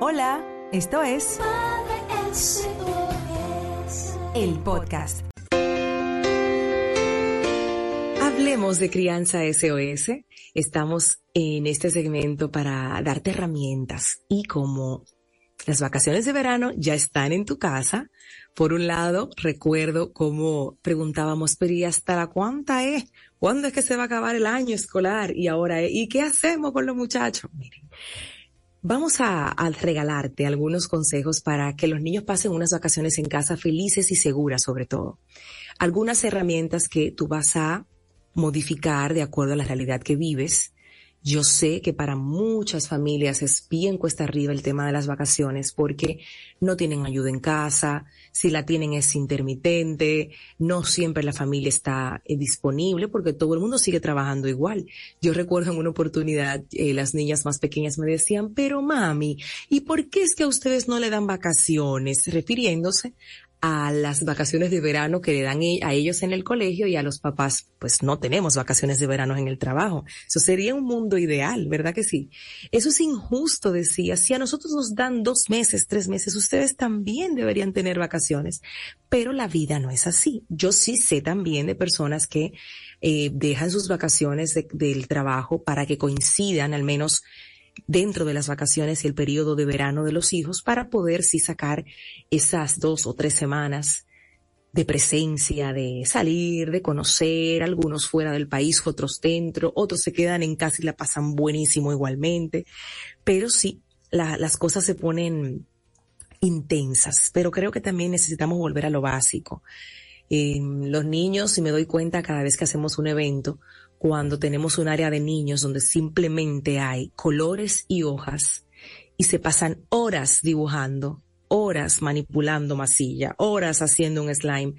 Hola, esto es el podcast. Hablemos de crianza SOS. Estamos en este segmento para darte herramientas y como las vacaciones de verano ya están en tu casa, por un lado, recuerdo cómo preguntábamos, pero ¿y hasta la cuánta es? ¿Cuándo es que se va a acabar el año escolar? Y ahora, ¿y qué hacemos con los muchachos? Miren, Vamos a, regalarte algunos consejos para que los niños pasen unas vacaciones en casa felices y seguras sobre todo. Algunas herramientas que tú vas a modificar de acuerdo a la realidad que vives yo sé que para muchas familias es bien cuesta arriba el tema de las vacaciones porque no tienen ayuda en casa, si la tienen es intermitente, no siempre la familia está eh, disponible porque todo el mundo sigue trabajando igual. Yo recuerdo en una oportunidad eh, las niñas más pequeñas me decían, pero mami, ¿y por qué es que a ustedes no le dan vacaciones? Refiriéndose a las vacaciones de verano que le dan e, a ellos en el colegio y a los papás, pues no tenemos vacaciones de verano en el trabajo. Eso sería un mundo ideal, ¿verdad que sí? Eso es injusto, decía. Si a nosotros nos dan dos meses, tres meses, ustedes también deberían tener vacaciones. Pero la vida no es así. Yo sí sé también de personas que eh, dejan sus vacaciones del trabajo para que coincidan al menos dentro de las vacaciones y el periodo de verano de los hijos para poder sí sacar esas dos o tres semanas de presencia, de salir, de conocer, algunos fuera del país, otros dentro, otros se quedan en casa y la pasan buenísimo igualmente, pero sí, las cosas se ponen intensas, pero creo que también necesitamos volver a lo básico. los niños, si me doy cuenta cada vez que hacemos un evento, cuando tenemos un área de niños donde simplemente hay colores y hojas y se pasan horas dibujando, horas manipulando masilla, horas haciendo un slime,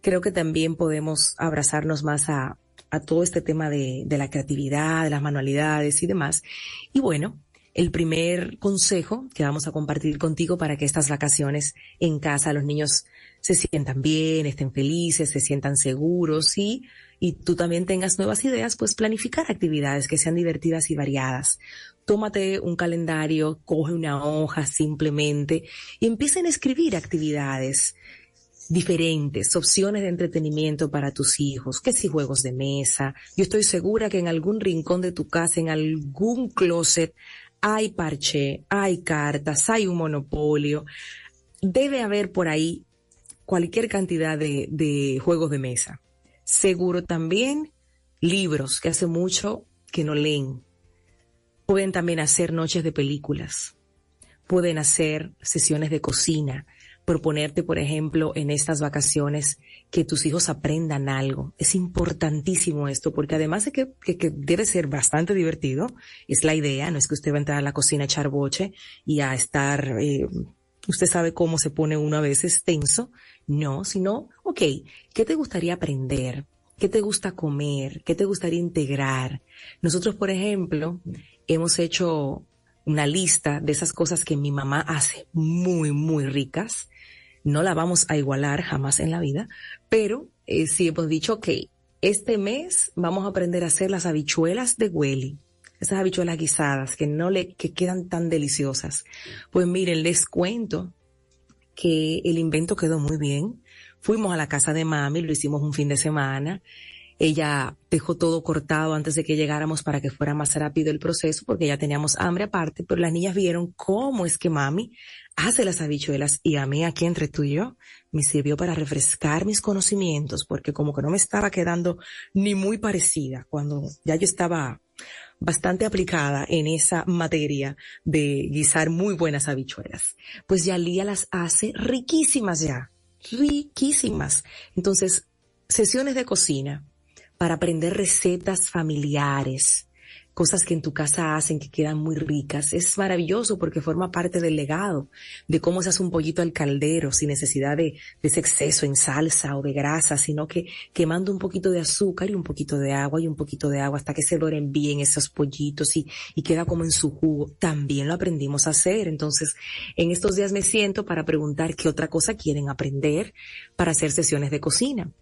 creo que también podemos abrazarnos más a, todo este tema de, de la creatividad, de las manualidades y demás. Y bueno, el primer consejo que vamos a compartir contigo para que estas vacaciones en casa los niños se sientan bien, estén felices, se sientan seguros y y tú también tengas nuevas ideas, pues planificar actividades que sean divertidas y variadas. Tómate un calendario, coge una hoja simplemente y empiecen a escribir actividades diferentes, opciones de entretenimiento para tus hijos, que si juegos de mesa. Yo estoy segura que en algún rincón de tu casa, en algún closet, hay parche, hay cartas, hay un monopolio. Debe haber por ahí cualquier cantidad de, de juegos de mesa. Seguro también libros que hace mucho que no leen. Pueden también hacer noches de películas. Pueden hacer sesiones de cocina. Proponerte, por ejemplo, en estas vacaciones que tus hijos aprendan algo. Es importantísimo esto porque además de que, debe ser bastante divertido, es la idea, no es que usted va a entrar a la cocina a echar boche y a estar, eh, usted sabe cómo se pone uno a veces tenso, no, sino, ok, ¿qué te gustaría aprender? ¿Qué te gusta comer? ¿Qué te gustaría integrar? Nosotros, por ejemplo, hemos hecho una lista de esas cosas que mi mamá hace muy, muy ricas. No la vamos a igualar jamás en la vida, pero eh, sí hemos dicho que este mes vamos a aprender a hacer las habichuelas de Welly. Esas habichuelas guisadas que no le, que quedan tan deliciosas. Pues miren, les cuento que el invento quedó muy bien. Fuimos a la casa de mami, lo hicimos un fin de semana. Ella dejó todo cortado antes de que llegáramos para que fuera más rápido el proceso, porque ya teníamos hambre aparte, pero las niñas vieron cómo es que mami hace las habichuelas y a mí aquí entre tú y yo me sirvió para refrescar mis conocimientos, porque como que no me estaba quedando ni muy parecida cuando ya yo estaba bastante aplicada en esa materia de guisar muy buenas habichuelas. Pues Yalía las hace riquísimas ya, riquísimas. Entonces, sesiones de cocina para aprender recetas familiares, cosas que en tu casa hacen que quedan muy ricas. Es maravilloso porque forma parte del legado de cómo se hace un pollito al caldero sin necesidad de, ese exceso en salsa o de grasa, sino que quemando un poquito de azúcar y un poquito de agua y un poquito de agua hasta que se doren bien esos pollitos y, y queda como en su jugo. También lo aprendimos a hacer. Entonces, en estos días me siento para preguntar qué otra cosa quieren aprender para hacer sesiones de cocina.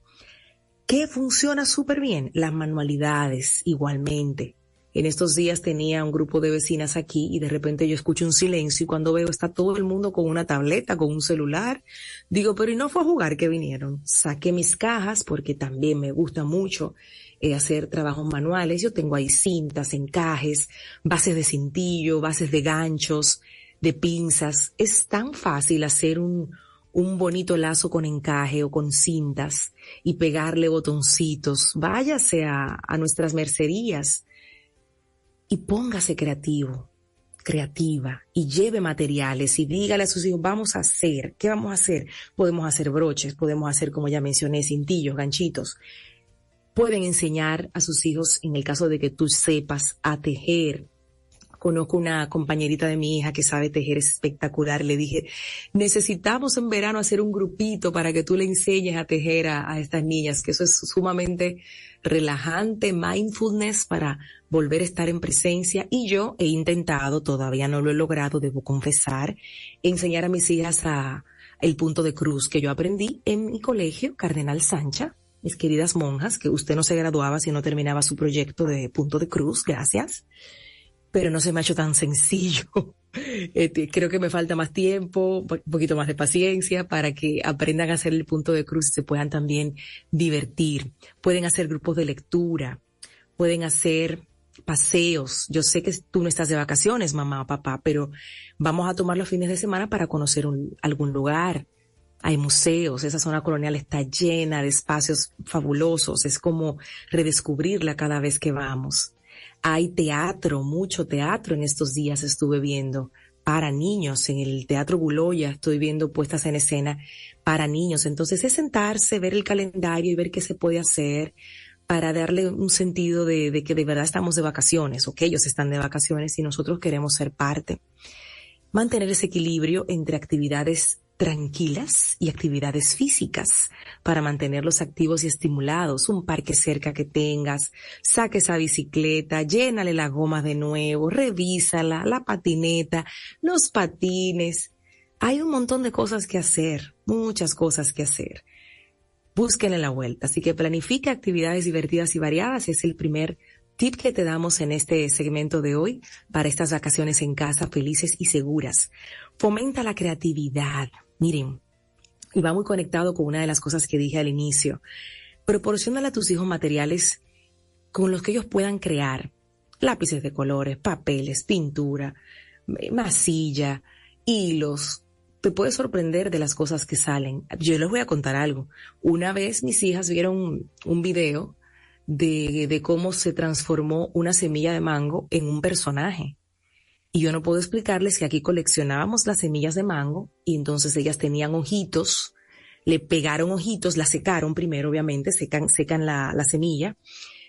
¿Qué funciona súper bien? Las manualidades, igualmente En estos días tenía un grupo de vecinas aquí y de repente yo escucho un silencio y cuando veo está todo el mundo con una tableta, con un celular. Digo, pero ¿y no fue a jugar que vinieron? Saqué mis cajas porque también me gusta mucho eh, hacer trabajos manuales. Yo tengo ahí cintas, encajes, bases de cintillo, bases de ganchos, de pinzas. Es tan fácil hacer un, un bonito lazo con encaje o con cintas y pegarle botoncitos. Váyase a, a nuestras mercerías y póngase creativo, creativa y lleve materiales y dígale a sus hijos, vamos a hacer, ¿qué vamos a hacer? Podemos hacer broches, podemos hacer, como ya mencioné, cintillos, ganchitos. Pueden enseñar a sus hijos, en el caso de que tú sepas, a tejer, Conozco una compañerita de mi hija que sabe tejer espectacular. Le dije, necesitamos en verano hacer un grupito para que tú le enseñes a tejer a, estas niñas, que eso es sumamente relajante, mindfulness para volver a estar en presencia. Y yo he intentado, todavía no lo he logrado, debo confesar, enseñar a mis hijas a el punto de cruz que yo aprendí en mi colegio, Cardenal Sancha, mis queridas monjas, que usted no se graduaba si no terminaba su proyecto de punto de cruz, gracias pero no se me ha hecho tan sencillo. Este, creo que me falta más tiempo, un poquito más de paciencia para que aprendan a hacer el punto de cruz y se puedan también divertir. Pueden hacer grupos de lectura, pueden hacer paseos. Yo sé que tú no estás de vacaciones, mamá o papá, pero vamos a tomar los fines de semana para conocer algún lugar. Hay museos, esa zona colonial está llena de espacios fabulosos, es como redescubrirla cada vez que vamos. Hay teatro, mucho teatro en estos días estuve viendo para niños. En el Teatro Buloya estoy viendo puestas en escena para niños. Entonces es sentarse, ver el calendario y ver qué se puede hacer para darle un sentido de, de que de verdad estamos de vacaciones o que ellos están de vacaciones y nosotros queremos ser parte. Mantener ese equilibrio entre actividades tranquilas y actividades físicas para mantenerlos activos y estimulados. Un parque cerca que tengas, saque esa bicicleta, llénale la goma de nuevo, revísala, la patineta, los patines. Hay un montón de cosas que hacer, muchas cosas que hacer. Búsquenle la vuelta. Así que planifique actividades divertidas y variadas. Es el primer tip que te damos en este segmento de hoy para estas vacaciones en casa felices y seguras. Fomenta la creatividad. Miren, y va muy conectado con una de las cosas que dije al inicio. Proporcionale a tus hijos materiales con los que ellos puedan crear. Lápices de colores, papeles, pintura, masilla, hilos. Te puedes sorprender de las cosas que salen. Yo les voy a contar algo. Una vez mis hijas vieron un video de, de cómo se transformó una semilla de mango en un personaje. Y yo no puedo explicarles que aquí coleccionábamos las semillas de mango y entonces ellas tenían ojitos, le pegaron ojitos, la secaron primero, obviamente, secan, secan la, la semilla,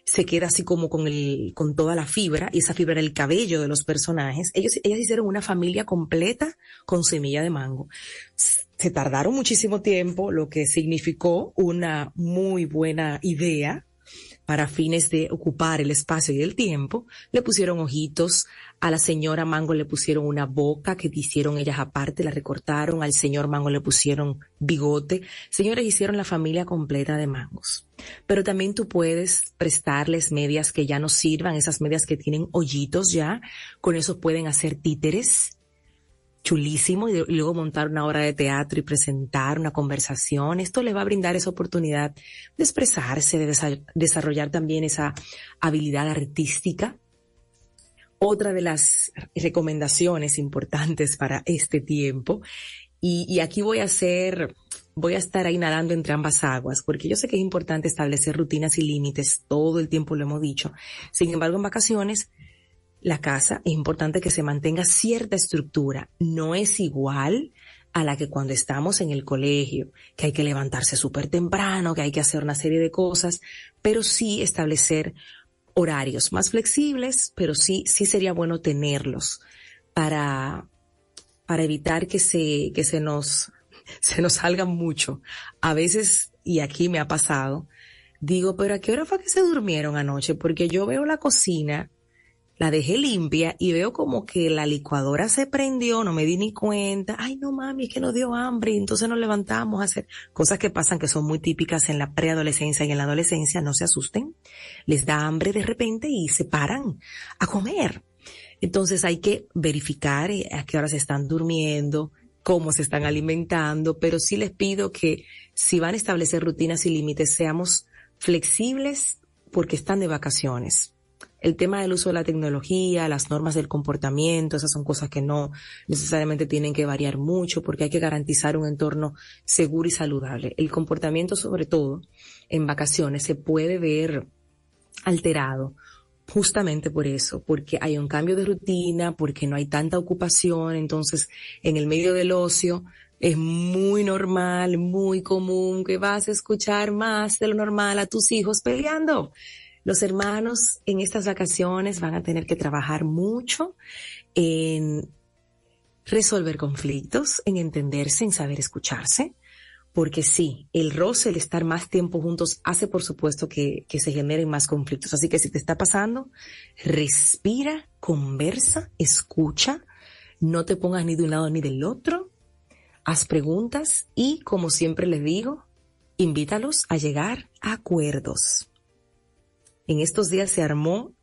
se queda así como con el, con toda la fibra, y esa fibra era el cabello de los personajes. Ellos, ellas hicieron una familia completa con semilla de mango. Se tardaron muchísimo tiempo, lo que significó una muy buena idea para fines de ocupar el espacio y el tiempo, le pusieron ojitos, a la señora Mango le pusieron una boca que hicieron ellas aparte, la recortaron, al señor Mango le pusieron bigote. Señores, hicieron la familia completa de mangos. Pero también tú puedes prestarles medias que ya no sirvan, esas medias que tienen hoyitos ya, con eso pueden hacer títeres chulísimo y, luego montar una obra de teatro y presentar una conversación. Esto le va a brindar esa oportunidad de expresarse, de desarrollar también esa habilidad artística. Otra de las recomendaciones importantes para este tiempo, y, y aquí voy a hacer, voy a estar ahí nadando entre ambas aguas, porque yo sé que es importante establecer rutinas y límites, todo el tiempo lo hemos dicho. Sin embargo, en vacaciones, la casa es importante que se mantenga cierta estructura. No es igual a la que cuando estamos en el colegio, que hay que levantarse súper temprano, que hay que hacer una serie de cosas, pero sí establecer horarios más flexibles, pero sí, sí sería bueno tenerlos para, para evitar que se, que se nos, se nos salgan mucho. A veces, y aquí me ha pasado, digo, pero ¿a qué hora fue que se durmieron anoche? Porque yo veo la cocina la dejé limpia y veo como que la licuadora se prendió, no me di ni cuenta. Ay, no mami, es que nos dio hambre entonces nos levantamos a hacer cosas que pasan que son muy típicas en la preadolescencia y en la adolescencia. No se asusten. Les da hambre de repente y se paran a comer. Entonces hay que verificar eh, a qué horas están durmiendo, cómo se están alimentando, pero sí les pido que si van a establecer rutinas y límites, seamos flexibles porque están de vacaciones el tema del uso de la tecnología, las normas del comportamiento, esas son cosas que no necesariamente tienen que variar mucho porque hay que garantizar un entorno seguro y saludable. El comportamiento, sobre todo en vacaciones, se puede ver alterado justamente por eso, porque hay un cambio de rutina, porque no hay tanta ocupación, entonces en el medio del ocio es muy normal, muy común que vas a escuchar más de lo normal a tus hijos peleando. Los hermanos en estas vacaciones van a tener que trabajar mucho en resolver conflictos, en entenderse, en saber escucharse, porque sí, el roce, el estar más tiempo juntos hace por supuesto que, se generen más conflictos. Así que si te está pasando, respira, conversa, escucha, no te pongas ni de un lado ni del otro, haz preguntas y, como siempre les digo, invítalos a llegar a acuerdos en estos días se armó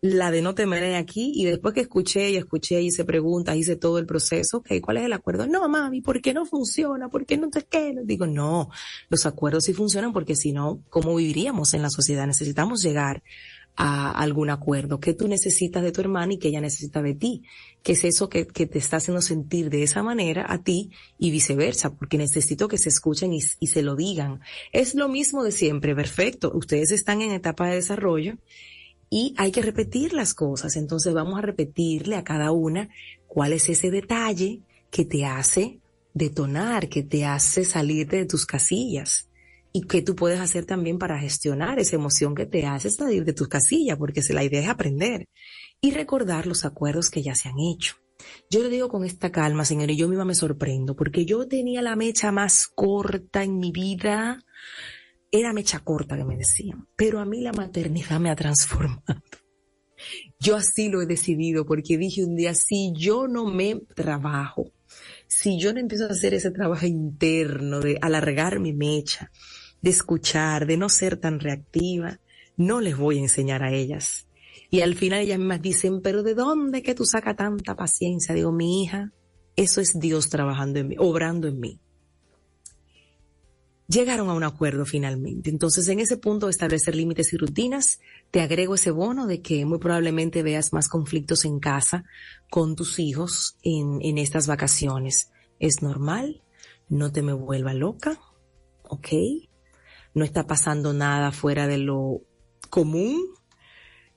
la de no temer aquí y después que escuché y escuché y hice preguntas, hice todo el proceso, ok, ¿cuál es el acuerdo? No, mami, ¿por qué no funciona? ¿Por qué no te qué? Digo, no, los acuerdos sí funcionan porque si no, ¿cómo viviríamos en la sociedad? Necesitamos llegar a algún acuerdo, que tú necesitas de tu hermana y que ella necesita de ti, que es eso que, que, te está haciendo sentir de esa manera a ti y viceversa, porque necesito que se escuchen y, y se lo digan. Es lo mismo de siempre, perfecto, ustedes están en etapa de desarrollo y hay que repetir las cosas, entonces vamos a repetirle a cada una cuál es ese detalle que te hace detonar, que te hace salirte de tus casillas y qué tú puedes hacer también para gestionar esa emoción que te hace salir de tu casilla, porque la idea es aprender y recordar los acuerdos que ya se han hecho. Yo le digo con esta calma, señor, y yo misma me sorprendo, porque yo tenía la mecha más corta en mi vida. Era mecha corta que me decían, pero a mí la maternidad me ha transformado. Yo así lo he decidido porque dije un día, si yo no me trabajo, si yo no empiezo a hacer ese trabajo interno de alargar mi mecha, de escuchar, de no ser tan reactiva, no les voy a enseñar a ellas. Y al final ellas mismas dicen, pero ¿de dónde que tú sacas tanta paciencia? Digo, mi hija, eso es Dios trabajando en mí, obrando en mí. Llegaron a un acuerdo finalmente. Entonces, en ese punto de establecer límites y rutinas, te agrego ese bono de que muy probablemente veas más conflictos en casa con tus hijos en, en estas vacaciones. Es normal, no te me vuelva loca, ¿ok? No está pasando nada fuera de lo común.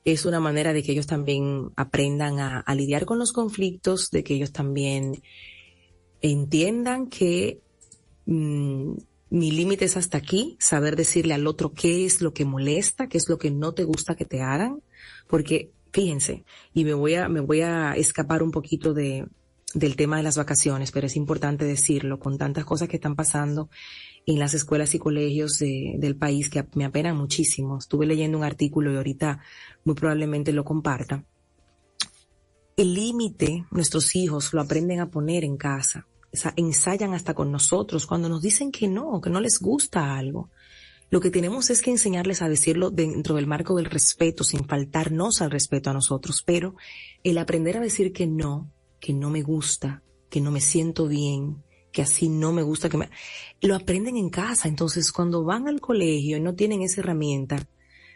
Es una manera de que ellos también aprendan a, lidiar con los conflictos, de que ellos también entiendan que mm, mi límite es hasta aquí, saber decirle al otro qué es lo que molesta, qué es lo que no te gusta que te hagan, porque fíjense, y me voy a, me voy a escapar un poquito de, del tema de las vacaciones, pero es importante decirlo, con tantas cosas que están pasando en las escuelas y colegios del país que me apenan muchísimo. Estuve leyendo un artículo y ahorita muy probablemente lo comparta. El límite, nuestros hijos lo aprenden a poner en casa. O sea, ensayan hasta con nosotros cuando nos dicen que no, que no les gusta algo. Lo que tenemos es que enseñarles a decirlo dentro del marco del respeto, sin faltarnos al respeto a nosotros. Pero el aprender a decir que no, que no me gusta, que no me siento bien, que así no me gusta que me... Lo aprenden en casa, entonces cuando van al colegio y no tienen esa herramienta,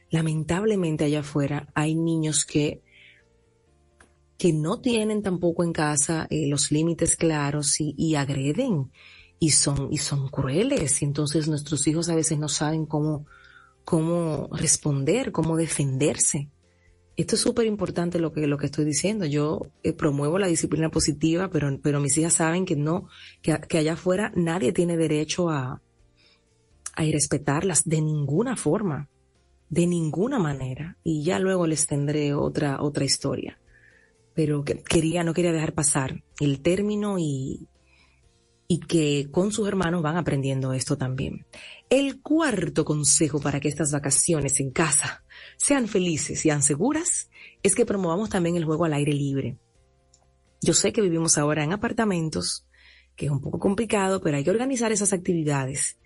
lamentablemente allá afuera hay niños que que no tienen tampoco en casa eh, los límites claros y, y, agreden y son y son crueles. Y entonces nuestros hijos a veces no saben cómo cómo responder, cómo defenderse. Esto es súper importante lo que, lo que estoy diciendo. Yo eh, promuevo la disciplina positiva, pero, pero mis hijas saben que no, que, que allá afuera nadie tiene derecho a, a irrespetarlas de ninguna forma, de ninguna manera. Y ya luego les tendré otra, otra historia. Pero que, quería, no quería dejar pasar el término y, y que con sus hermanos van aprendiendo esto también. El cuarto consejo para que estas vacaciones en casa sean felices y sean seguras es que promovamos también el juego al aire libre. Yo sé que vivimos ahora en apartamentos, que es un poco complicado, pero hay que organizar esas actividades.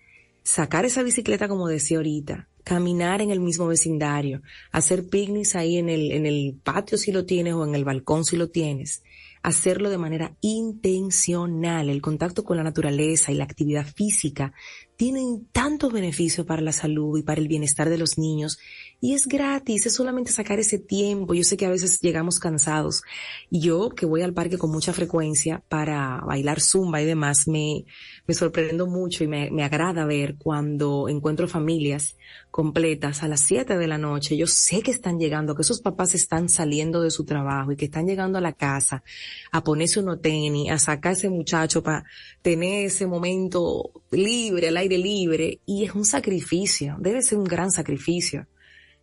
Sacar esa bicicleta, como decía ahorita, caminar en el mismo vecindario, hacer picnics ahí en el, en el patio si lo tienes o en el balcón si lo tienes, hacerlo de manera intencional. El contacto con la naturaleza y la actividad física tienen tantos beneficios para la salud y para el bienestar de los niños y es gratis, es solamente sacar ese tiempo. Yo sé que a veces llegamos cansados y yo que voy al parque con mucha frecuencia para bailar zumba y demás, me, me sorprendo mucho y me, me agrada ver cuando encuentro familias completas a las 7 de la noche. Yo sé que están llegando, que esos papás están saliendo de su trabajo y que están llegando a la casa a ponerse uno tenis, a sacar ese muchacho para tener ese momento libre, al libre. Y es un sacrificio, debe ser un gran sacrificio.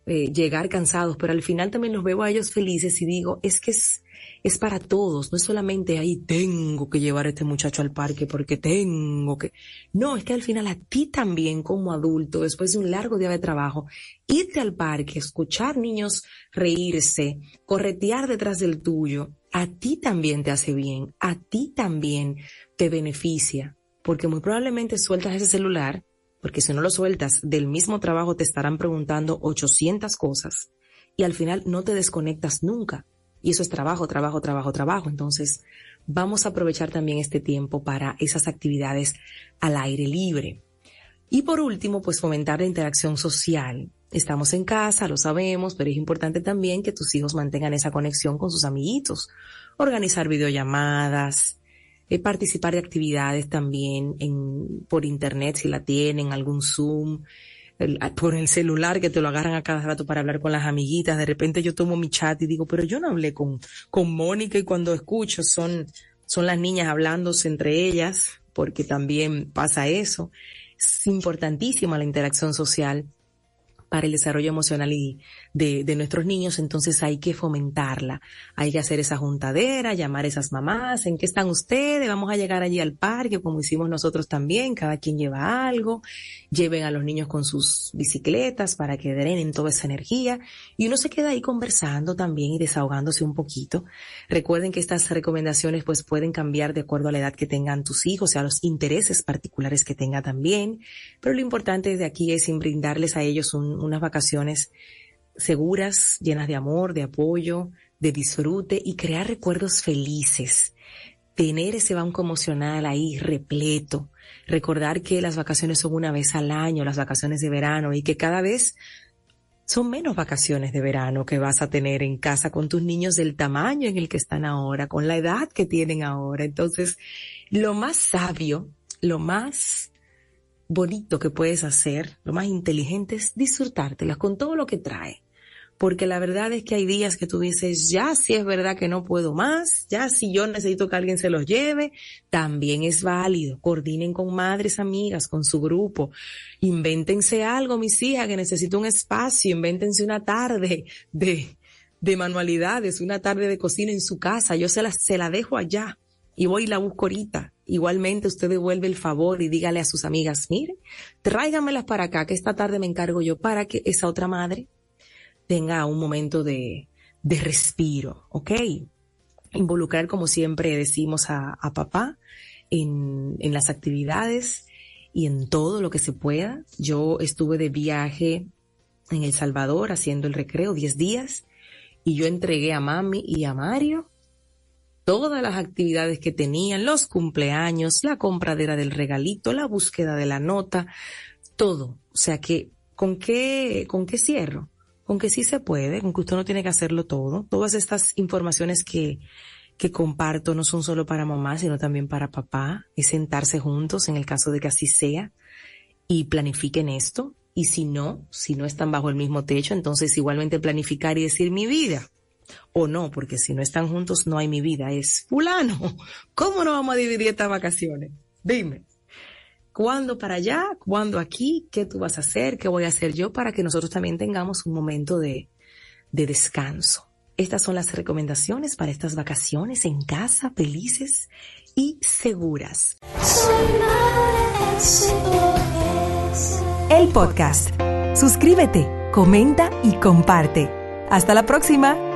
Eh, llegar cansados, pero al final también los veo a ellos felices y digo, es que es, es para todos, no es solamente ahí tengo que llevar a este muchacho al parque porque tengo que, no, es que al final a ti también como adulto, después de un largo día de trabajo, irte al parque, escuchar niños reírse, corretear detrás del tuyo, a ti también te hace bien, a ti también te beneficia, porque muy probablemente sueltas ese celular porque si no lo sueltas del mismo trabajo te estarán preguntando 800 cosas y al final no te desconectas nunca. Y eso es trabajo, trabajo, trabajo, trabajo. Entonces, vamos a aprovechar también este tiempo para esas actividades al aire libre. Y por último, pues fomentar la interacción social. Estamos en casa, lo sabemos, pero es importante también que tus hijos mantengan esa conexión con sus amiguitos. Organizar videollamadas, eh, participar de actividades también en, por internet si la tienen, algún Zoom, por el celular que te lo agarran a cada rato para hablar con las amiguitas. De repente yo tomo mi chat y digo, pero yo no hablé con, con Mónica y cuando escucho son, son las niñas hablándose entre ellas, porque también pasa eso. Es importantísima la interacción social para el desarrollo emocional y de, nuestros niños, entonces hay que fomentarla. Hay que hacer esa juntadera, llamar a esas mamás, ¿en qué están ustedes? Vamos a llegar allí al parque, como hicimos nosotros también, cada quien lleva algo, lleven a los niños con sus bicicletas para que drenen toda esa energía y uno se queda ahí conversando también y desahogándose un poquito. Recuerden que estas recomendaciones pues pueden cambiar de acuerdo a la edad que tengan tus hijos, sea, los intereses particulares que tenga también, pero lo importante de aquí es brindarles a ellos unas vacaciones seguras, llenas de amor, de apoyo, de disfrute y crear recuerdos felices. Tener ese banco emocional ahí repleto. Recordar que las vacaciones son una vez al año, las vacaciones de verano y que cada vez son menos vacaciones de verano que vas a tener en casa con tus niños del tamaño en el que están ahora, con la edad que tienen ahora. Entonces, lo más sabio, lo más bonito que puedes hacer, lo más inteligente es disfrutártelas con todo lo que trae. Porque la verdad es que hay días que tú dices, ya si es verdad que no puedo más, ya si yo necesito que alguien se los lleve, también es válido. Coordinen con madres, amigas, con su grupo. Invéntense algo, mis hijas, que necesito un espacio. Invéntense una tarde de, de manualidades, una tarde de cocina en su casa. Yo se la, se la dejo allá y voy y la busco ahorita. Igualmente usted devuelve el favor y dígale a sus amigas, mire, tráigamelas para acá, que esta tarde me encargo yo para que esa otra madre tenga un momento de, de respiro, ¿ok? Involucrar, como siempre decimos a, a papá, en, en las actividades y en todo lo que se pueda. Yo estuve de viaje en El Salvador haciendo el recreo 10 días y yo entregué a mami y a Mario todas las actividades que tenían, los cumpleaños, la compradera del regalito, la búsqueda de la nota, todo. O sea que, ¿con qué, con qué cierro? Con que sí se puede, con que usted no tiene que hacerlo todo. Todas estas informaciones que, que comparto no son solo para mamá, sino también para papá. Es sentarse juntos en el caso de que así sea y planifiquen esto. Y si no, si no están bajo el mismo techo, entonces igualmente planificar y decir mi vida o no, porque si no están juntos no hay mi vida, es fulano. ¿Cómo no vamos a dividir estas vacaciones? Dime. ¿Cuándo para allá? ¿Cuándo aquí? ¿Qué tú vas a hacer? ¿Qué voy a hacer yo para que nosotros también tengamos un momento de, de descanso? Estas son las recomendaciones para estas vacaciones en casa, felices y seguras. El podcast. Suscríbete, comenta y comparte. Hasta la próxima.